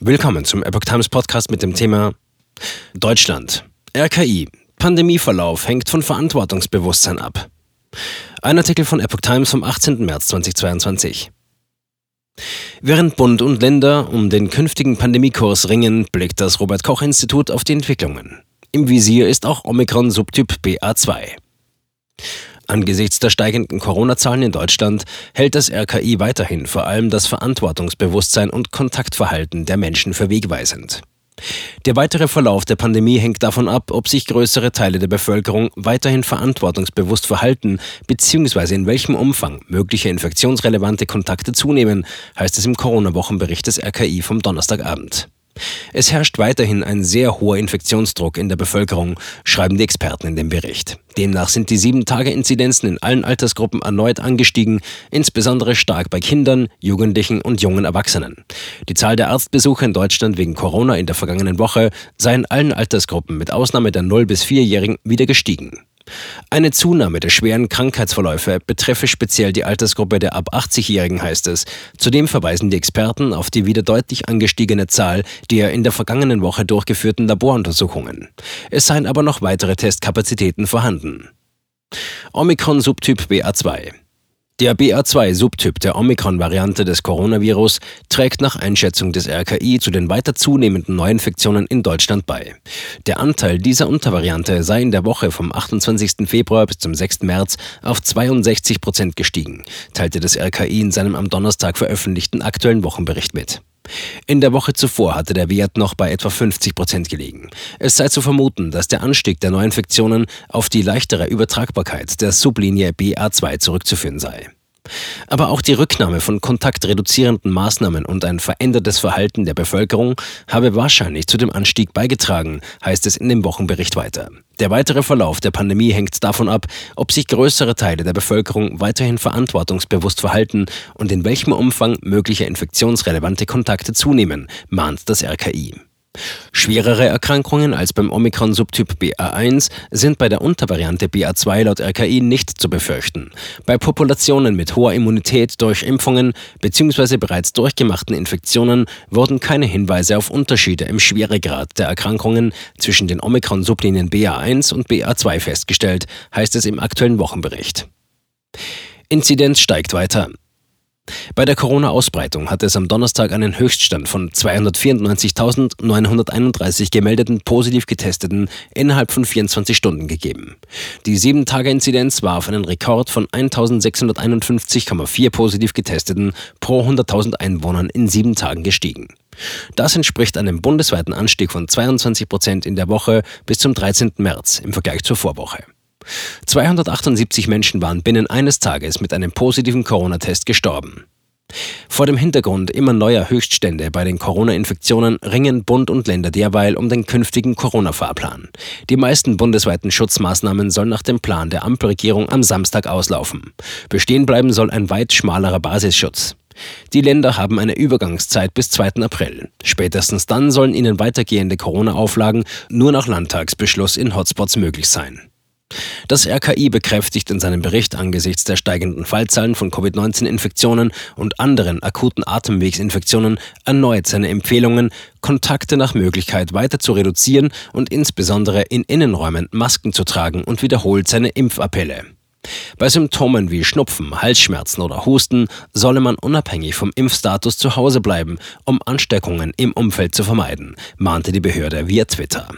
Willkommen zum Epoch Times Podcast mit dem Thema Deutschland. RKI. Pandemieverlauf hängt von Verantwortungsbewusstsein ab. Ein Artikel von Epoch Times vom 18. März 2022. Während Bund und Länder um den künftigen Pandemiekurs ringen, blickt das Robert Koch Institut auf die Entwicklungen. Im Visier ist auch Omikron Subtyp BA2. Angesichts der steigenden Corona-Zahlen in Deutschland hält das RKI weiterhin vor allem das Verantwortungsbewusstsein und Kontaktverhalten der Menschen für wegweisend. Der weitere Verlauf der Pandemie hängt davon ab, ob sich größere Teile der Bevölkerung weiterhin verantwortungsbewusst verhalten bzw. in welchem Umfang mögliche infektionsrelevante Kontakte zunehmen, heißt es im Corona-Wochenbericht des RKI vom Donnerstagabend. Es herrscht weiterhin ein sehr hoher Infektionsdruck in der Bevölkerung, schreiben die Experten in dem Bericht. Demnach sind die 7-Tage-Inzidenzen in allen Altersgruppen erneut angestiegen, insbesondere stark bei Kindern, Jugendlichen und jungen Erwachsenen. Die Zahl der Arztbesuche in Deutschland wegen Corona in der vergangenen Woche sei in allen Altersgruppen mit Ausnahme der 0- bis 4-Jährigen wieder gestiegen. Eine Zunahme der schweren Krankheitsverläufe betreffe speziell die Altersgruppe der ab 80-Jährigen, heißt es. Zudem verweisen die Experten auf die wieder deutlich angestiegene Zahl der in der vergangenen Woche durchgeführten Laboruntersuchungen. Es seien aber noch weitere Testkapazitäten vorhanden. Omikron Subtyp BA2 der BA2-Subtyp der Omikron-Variante des Coronavirus trägt nach Einschätzung des RKI zu den weiter zunehmenden Neuinfektionen in Deutschland bei. Der Anteil dieser Untervariante sei in der Woche vom 28. Februar bis zum 6. März auf 62 Prozent gestiegen, teilte das RKI in seinem am Donnerstag veröffentlichten aktuellen Wochenbericht mit. In der Woche zuvor hatte der Wert noch bei etwa 50 Prozent gelegen. Es sei zu vermuten, dass der Anstieg der Neuinfektionen auf die leichtere Übertragbarkeit der Sublinie BA2 zurückzuführen sei. Aber auch die Rücknahme von kontaktreduzierenden Maßnahmen und ein verändertes Verhalten der Bevölkerung habe wahrscheinlich zu dem Anstieg beigetragen, heißt es in dem Wochenbericht weiter. Der weitere Verlauf der Pandemie hängt davon ab, ob sich größere Teile der Bevölkerung weiterhin verantwortungsbewusst verhalten und in welchem Umfang mögliche infektionsrelevante Kontakte zunehmen, mahnt das RKI. Schwerere Erkrankungen als beim Omikron-Subtyp BA1 sind bei der Untervariante BA2 laut RKI nicht zu befürchten. Bei Populationen mit hoher Immunität durch Impfungen bzw. bereits durchgemachten Infektionen wurden keine Hinweise auf Unterschiede im Schweregrad der Erkrankungen zwischen den Omikron-Sublinien BA1 und BA2 festgestellt, heißt es im aktuellen Wochenbericht. Inzidenz steigt weiter. Bei der Corona-Ausbreitung hat es am Donnerstag einen Höchststand von 294.931 gemeldeten positiv getesteten innerhalb von 24 Stunden gegeben. Die 7-Tage-Inzidenz war auf einen Rekord von 1.651,4 positiv getesteten pro 100.000 Einwohnern in sieben Tagen gestiegen. Das entspricht einem bundesweiten Anstieg von 22 Prozent in der Woche bis zum 13. März im Vergleich zur Vorwoche. 278 Menschen waren binnen eines Tages mit einem positiven Corona-Test gestorben. Vor dem Hintergrund immer neuer Höchststände bei den Corona-Infektionen ringen Bund und Länder derweil um den künftigen Corona-Fahrplan. Die meisten bundesweiten Schutzmaßnahmen sollen nach dem Plan der Ampelregierung am Samstag auslaufen. Bestehen bleiben soll ein weit schmalerer Basisschutz. Die Länder haben eine Übergangszeit bis 2. April. Spätestens dann sollen ihnen weitergehende Corona-Auflagen nur nach Landtagsbeschluss in Hotspots möglich sein. Das RKI bekräftigt in seinem Bericht angesichts der steigenden Fallzahlen von Covid-19-Infektionen und anderen akuten Atemwegsinfektionen erneut seine Empfehlungen, Kontakte nach Möglichkeit weiter zu reduzieren und insbesondere in Innenräumen Masken zu tragen und wiederholt seine Impfappelle. Bei Symptomen wie Schnupfen, Halsschmerzen oder Husten solle man unabhängig vom Impfstatus zu Hause bleiben, um Ansteckungen im Umfeld zu vermeiden, mahnte die Behörde via Twitter.